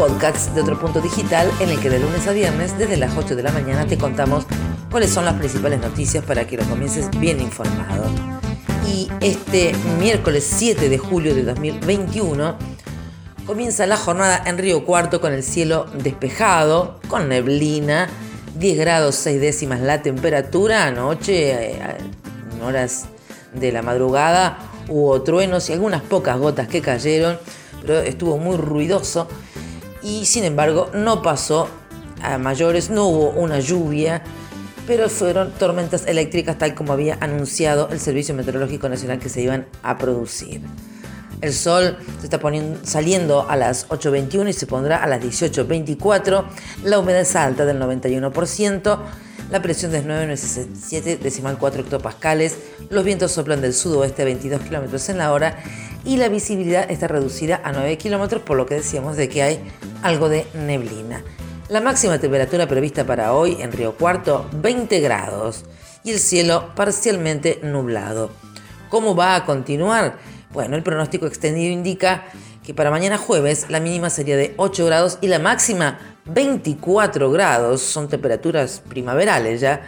podcast de otro punto digital en el que de lunes a viernes, desde las 8 de la mañana, te contamos cuáles son las principales noticias para que lo comiences bien informado. Y este miércoles 7 de julio de 2021 comienza la jornada en Río Cuarto con el cielo despejado, con neblina, 10 grados 6 décimas la temperatura, anoche, eh, en horas de la madrugada hubo truenos y algunas pocas gotas que cayeron, pero estuvo muy ruidoso y sin embargo no pasó a mayores, no hubo una lluvia, pero fueron tormentas eléctricas tal como había anunciado el Servicio Meteorológico Nacional que se iban a producir. El sol se está poniendo, saliendo a las 8.21 y se pondrá a las 18.24. La humedad es alta del 91%. La presión es 9,97 decimal 4 hectopascales. Los vientos soplan del sudoeste a 22 kilómetros en la hora y la visibilidad está reducida a 9 kilómetros, por lo que decíamos de que hay algo de neblina. La máxima temperatura prevista para hoy en Río Cuarto, 20 grados y el cielo parcialmente nublado. ¿Cómo va a continuar? Bueno, el pronóstico extendido indica que para mañana jueves la mínima sería de 8 grados y la máxima 24 grados, son temperaturas primaverales ya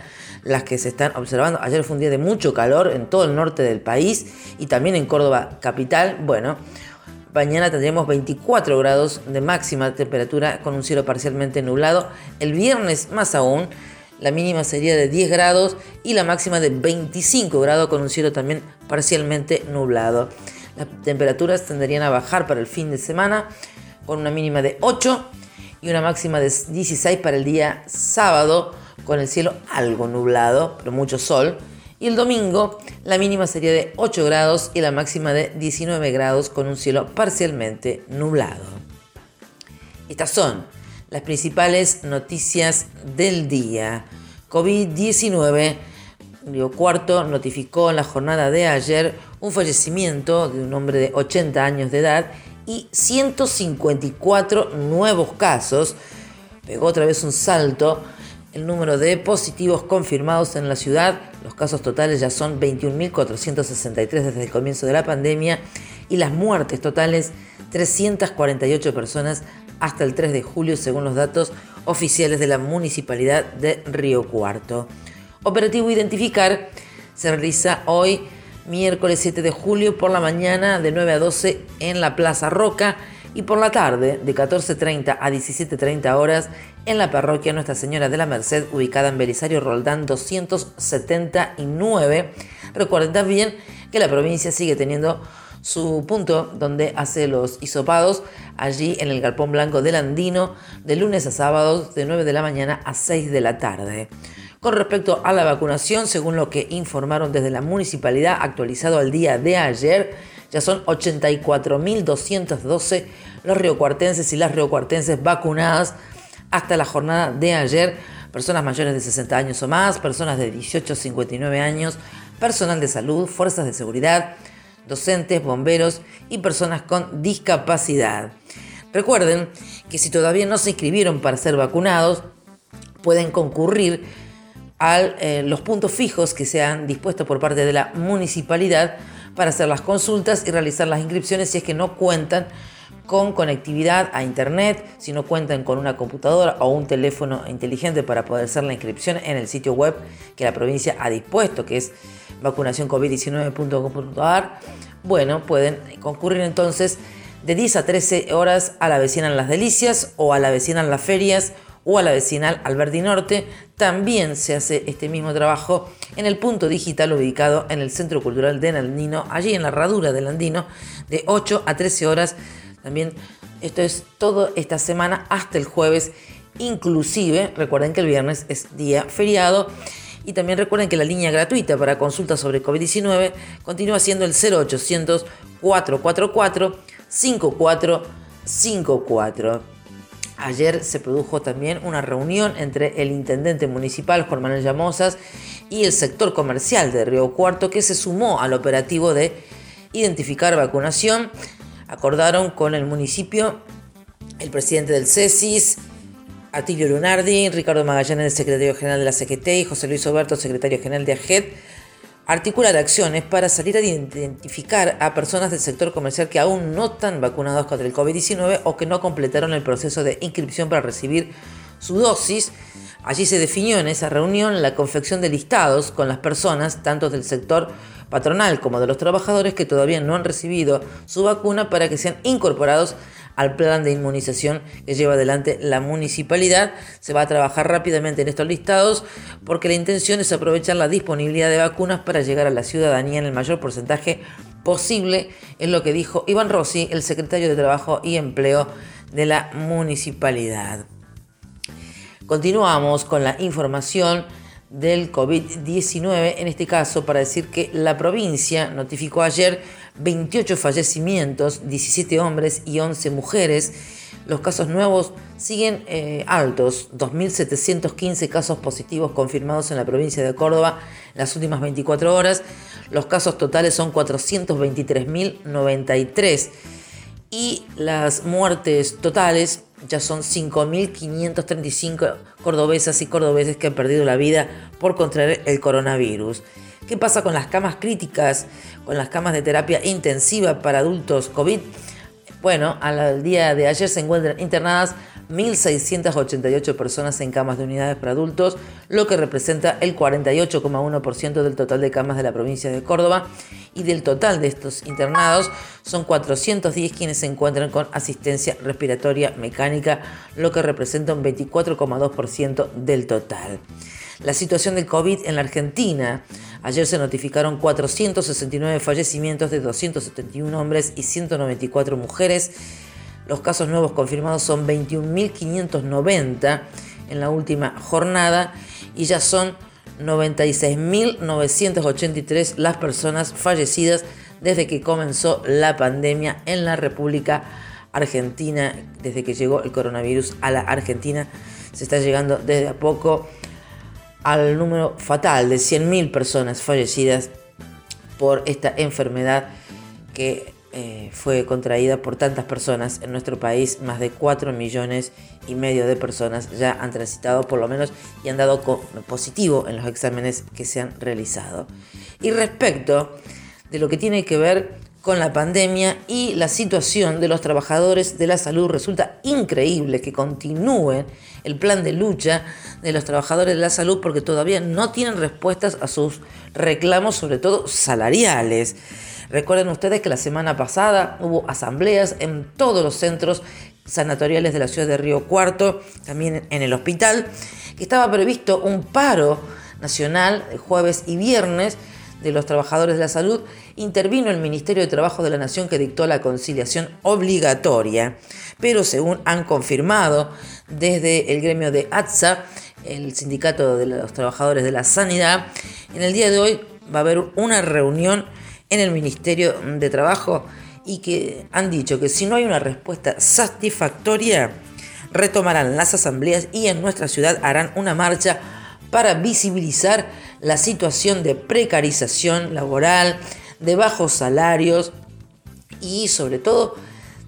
las que se están observando. Ayer fue un día de mucho calor en todo el norte del país y también en Córdoba capital. Bueno, mañana tendremos 24 grados de máxima temperatura con un cielo parcialmente nublado. El viernes más aún, la mínima sería de 10 grados y la máxima de 25 grados con un cielo también parcialmente nublado. Las temperaturas tenderían a bajar para el fin de semana con una mínima de 8 y una máxima de 16 para el día sábado, con el cielo algo nublado, pero mucho sol. Y el domingo la mínima sería de 8 grados y la máxima de 19 grados con un cielo parcialmente nublado. Estas son las principales noticias del día. COVID-19. Río Cuarto notificó en la jornada de ayer un fallecimiento de un hombre de 80 años de edad y 154 nuevos casos. Pegó otra vez un salto el número de positivos confirmados en la ciudad. Los casos totales ya son 21.463 desde el comienzo de la pandemia y las muertes totales 348 personas hasta el 3 de julio según los datos oficiales de la Municipalidad de Río Cuarto. Operativo Identificar se realiza hoy miércoles 7 de julio por la mañana de 9 a 12 en la Plaza Roca y por la tarde de 14.30 a 17.30 horas en la parroquia Nuestra Señora de la Merced ubicada en Belisario Roldán 279. Recuerden también que la provincia sigue teniendo su punto donde hace los hisopados allí en el Galpón Blanco del Andino de lunes a sábados de 9 de la mañana a 6 de la tarde. Con respecto a la vacunación, según lo que informaron desde la municipalidad, actualizado al día de ayer, ya son 84.212 los riocuartenses y las riocuartenses vacunadas hasta la jornada de ayer. Personas mayores de 60 años o más, personas de 18 a 59 años, personal de salud, fuerzas de seguridad, docentes, bomberos y personas con discapacidad. Recuerden que si todavía no se inscribieron para ser vacunados, pueden concurrir a eh, los puntos fijos que se han dispuesto por parte de la municipalidad para hacer las consultas y realizar las inscripciones si es que no cuentan con conectividad a internet, si no cuentan con una computadora o un teléfono inteligente para poder hacer la inscripción en el sitio web que la provincia ha dispuesto, que es vacunacioncovid19.com.ar. Bueno, pueden concurrir entonces de 10 a 13 horas a la vecina en las delicias o a la vecina en las ferias o a la vecinal Alberti Norte. También se hace este mismo trabajo en el punto digital ubicado en el Centro Cultural de Andino, allí en la herradura del Andino, de 8 a 13 horas. También esto es todo esta semana hasta el jueves, inclusive recuerden que el viernes es día feriado. Y también recuerden que la línea gratuita para consultas sobre COVID-19 continúa siendo el 0800 444 5454. Ayer se produjo también una reunión entre el intendente municipal Juan Manuel Llamosas y el sector comercial de Río Cuarto que se sumó al operativo de identificar vacunación. Acordaron con el municipio el presidente del CESIS, Atilio Lunardi, Ricardo Magallanes, secretario general de la CGT y José Luis Oberto, secretario general de AGED, articular acciones para salir a identificar a personas del sector comercial que aún no están vacunados contra el COVID-19 o que no completaron el proceso de inscripción para recibir su dosis. Allí se definió en esa reunión la confección de listados con las personas, tanto del sector patronal como de los trabajadores que todavía no han recibido su vacuna para que sean incorporados al plan de inmunización que lleva adelante la municipalidad. Se va a trabajar rápidamente en estos listados porque la intención es aprovechar la disponibilidad de vacunas para llegar a la ciudadanía en el mayor porcentaje posible, es lo que dijo Iván Rossi, el secretario de Trabajo y Empleo de la municipalidad. Continuamos con la información del COVID-19, en este caso para decir que la provincia notificó ayer 28 fallecimientos, 17 hombres y 11 mujeres. Los casos nuevos siguen eh, altos, 2.715 casos positivos confirmados en la provincia de Córdoba en las últimas 24 horas. Los casos totales son 423.093 y las muertes totales ya son 5.535 cordobesas y cordobeses que han perdido la vida por contraer el coronavirus. ¿Qué pasa con las camas críticas, con las camas de terapia intensiva para adultos COVID? Bueno, al día de ayer se encuentran internadas 1.688 personas en camas de unidades para adultos, lo que representa el 48,1% del total de camas de la provincia de Córdoba. Y del total de estos internados son 410 quienes se encuentran con asistencia respiratoria mecánica, lo que representa un 24,2% del total. La situación del COVID en la Argentina. Ayer se notificaron 469 fallecimientos de 271 hombres y 194 mujeres los casos nuevos confirmados son 21.590 en la última jornada y ya son 96.983 las personas fallecidas desde que comenzó la pandemia en la República Argentina, desde que llegó el coronavirus a la Argentina. Se está llegando desde a poco al número fatal de 100.000 personas fallecidas por esta enfermedad que eh, fue contraída por tantas personas en nuestro país, más de 4 millones y medio de personas ya han transitado por lo menos y han dado positivo en los exámenes que se han realizado. Y respecto de lo que tiene que ver con la pandemia y la situación de los trabajadores de la salud, resulta increíble que continúe el plan de lucha de los trabajadores de la salud porque todavía no tienen respuestas a sus reclamos, sobre todo salariales. Recuerden ustedes que la semana pasada hubo asambleas en todos los centros sanatoriales de la ciudad de Río Cuarto, también en el hospital, que estaba previsto un paro nacional jueves y viernes de los trabajadores de la salud, intervino el Ministerio de Trabajo de la Nación que dictó la conciliación obligatoria. Pero según han confirmado desde el gremio de ATSA, el sindicato de los trabajadores de la sanidad, en el día de hoy va a haber una reunión en el Ministerio de Trabajo y que han dicho que si no hay una respuesta satisfactoria, retomarán las asambleas y en nuestra ciudad harán una marcha para visibilizar la situación de precarización laboral, de bajos salarios y sobre todo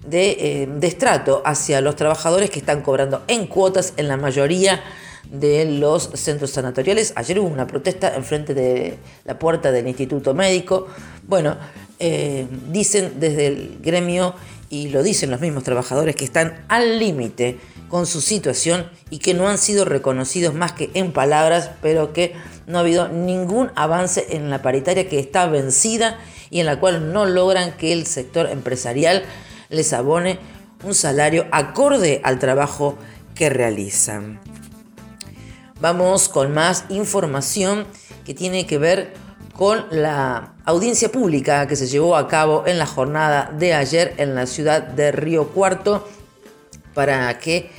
de eh, destrato hacia los trabajadores que están cobrando en cuotas en la mayoría de los centros sanatoriales. Ayer hubo una protesta enfrente de la puerta del Instituto Médico. Bueno, eh, dicen desde el gremio y lo dicen los mismos trabajadores que están al límite con su situación y que no han sido reconocidos más que en palabras, pero que no ha habido ningún avance en la paritaria que está vencida y en la cual no logran que el sector empresarial les abone un salario acorde al trabajo que realizan. Vamos con más información que tiene que ver con la audiencia pública que se llevó a cabo en la jornada de ayer en la ciudad de Río Cuarto para que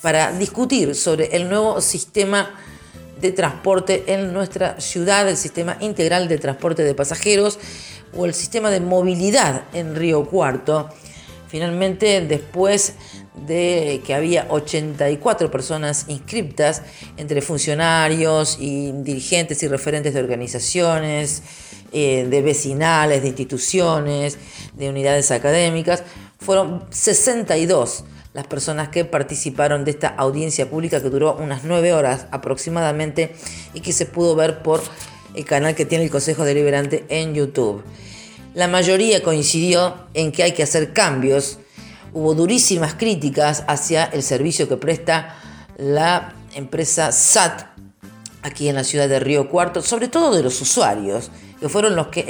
para discutir sobre el nuevo sistema de transporte en nuestra ciudad, el sistema integral de transporte de pasajeros o el sistema de movilidad en Río Cuarto. Finalmente, después de que había 84 personas inscriptas entre funcionarios y dirigentes y referentes de organizaciones, eh, de vecinales, de instituciones, de unidades académicas. Fueron 62 las personas que participaron de esta audiencia pública que duró unas nueve horas aproximadamente y que se pudo ver por el canal que tiene el Consejo Deliberante en YouTube. La mayoría coincidió en que hay que hacer cambios. Hubo durísimas críticas hacia el servicio que presta la empresa SAT aquí en la ciudad de Río Cuarto, sobre todo de los usuarios, que fueron los que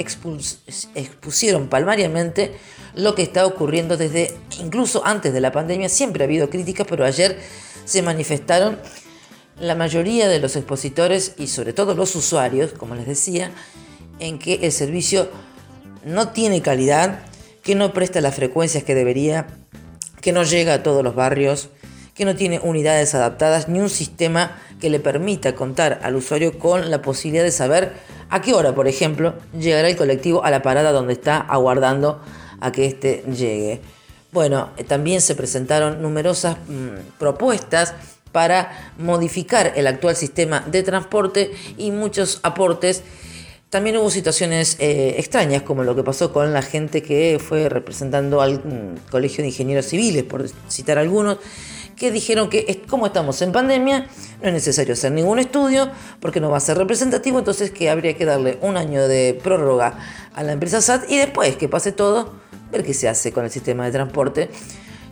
expusieron palmariamente lo que está ocurriendo desde incluso antes de la pandemia. Siempre ha habido críticas, pero ayer se manifestaron la mayoría de los expositores y sobre todo los usuarios, como les decía, en que el servicio no tiene calidad, que no presta las frecuencias que debería, que no llega a todos los barrios, que no tiene unidades adaptadas ni un sistema que le permita contar al usuario con la posibilidad de saber a qué hora, por ejemplo, llegará el colectivo a la parada donde está aguardando a que éste llegue. Bueno, eh, también se presentaron numerosas mm, propuestas para modificar el actual sistema de transporte y muchos aportes. También hubo situaciones eh, extrañas, como lo que pasó con la gente que fue representando al mm, Colegio de Ingenieros Civiles, por citar algunos, que dijeron que como estamos en pandemia, no es necesario hacer ningún estudio porque no va a ser representativo, entonces que habría que darle un año de prórroga a la empresa SAT y después que pase todo, ver qué se hace con el sistema de transporte.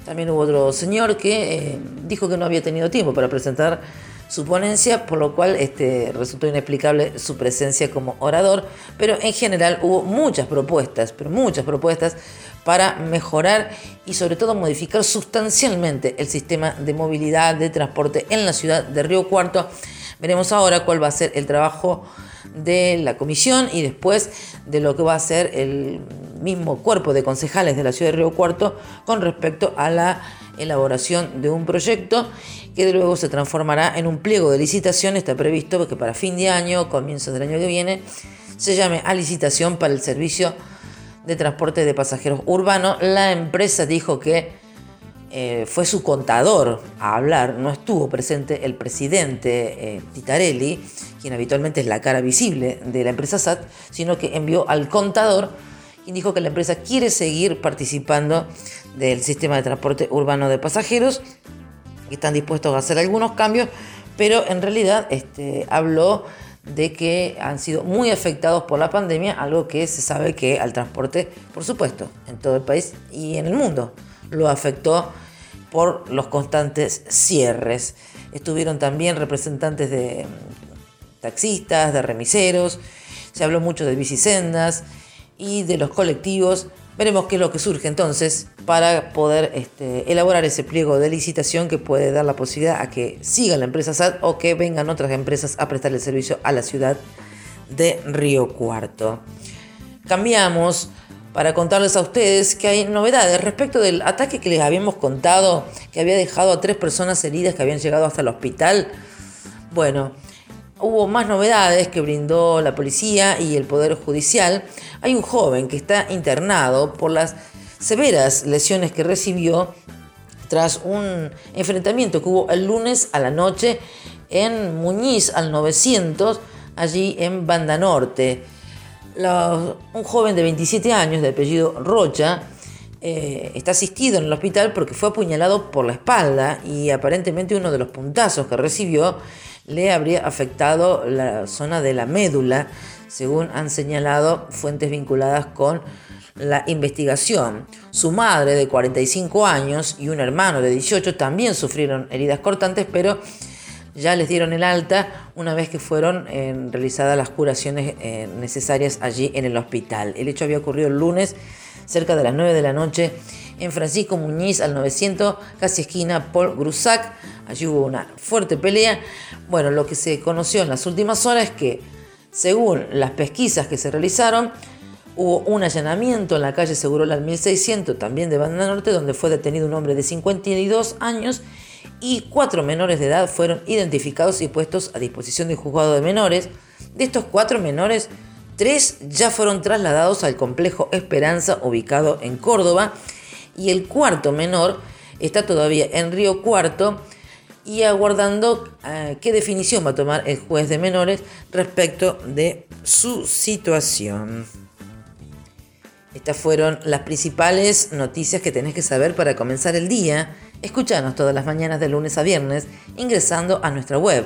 También hubo otro señor que eh, dijo que no había tenido tiempo para presentar su ponencia, por lo cual este, resultó inexplicable su presencia como orador, pero en general hubo muchas propuestas, pero muchas propuestas para mejorar y sobre todo modificar sustancialmente el sistema de movilidad, de transporte en la ciudad de Río Cuarto. Veremos ahora cuál va a ser el trabajo de la comisión y después de lo que va a ser el mismo cuerpo de concejales de la ciudad de Río Cuarto con respecto a la elaboración de un proyecto que luego se transformará en un pliego de licitación. Está previsto que para fin de año, comienzos del año que viene, se llame a licitación para el servicio de transporte de pasajeros urbano. La empresa dijo que eh, fue su contador a hablar, no estuvo presente el presidente eh, Titarelli, quien habitualmente es la cara visible de la empresa SAT, sino que envió al contador y dijo que la empresa quiere seguir participando del sistema de transporte urbano de pasajeros, que están dispuestos a hacer algunos cambios, pero en realidad este, habló de que han sido muy afectados por la pandemia, algo que se sabe que al transporte, por supuesto, en todo el país y en el mundo, lo afectó por los constantes cierres. Estuvieron también representantes de mm, taxistas, de remiseros, se habló mucho de bicisendas y de los colectivos. Veremos qué es lo que surge entonces para poder este, elaborar ese pliego de licitación que puede dar la posibilidad a que siga la empresa SAT o que vengan otras empresas a prestarle servicio a la ciudad de Río Cuarto. Cambiamos para contarles a ustedes que hay novedades respecto del ataque que les habíamos contado, que había dejado a tres personas heridas que habían llegado hasta el hospital. Bueno, hubo más novedades que brindó la policía y el Poder Judicial. Hay un joven que está internado por las severas lesiones que recibió tras un enfrentamiento que hubo el lunes a la noche en Muñiz al 900, allí en Banda Norte un joven de 27 años de apellido Rocha eh, está asistido en el hospital porque fue apuñalado por la espalda y aparentemente uno de los puntazos que recibió le habría afectado la zona de la médula, según han señalado fuentes vinculadas con la investigación. Su madre de 45 años y un hermano de 18 también sufrieron heridas cortantes, pero ya les dieron el alta una vez que fueron eh, realizadas las curaciones eh, necesarias allí en el hospital. El hecho había ocurrido el lunes cerca de las 9 de la noche en Francisco Muñiz al 900, casi esquina Paul Grusac. Allí hubo una fuerte pelea. Bueno, lo que se conoció en las últimas horas es que, según las pesquisas que se realizaron, hubo un allanamiento en la calle Segurola 1600, también de Banda Norte, donde fue detenido un hombre de 52 años y cuatro menores de edad fueron identificados y puestos a disposición del juzgado de menores. De estos cuatro menores, tres ya fueron trasladados al complejo Esperanza ubicado en Córdoba y el cuarto menor está todavía en Río Cuarto y aguardando eh, qué definición va a tomar el juez de menores respecto de su situación. Estas fueron las principales noticias que tenés que saber para comenzar el día. Escuchanos todas las mañanas de lunes a viernes ingresando a nuestra web.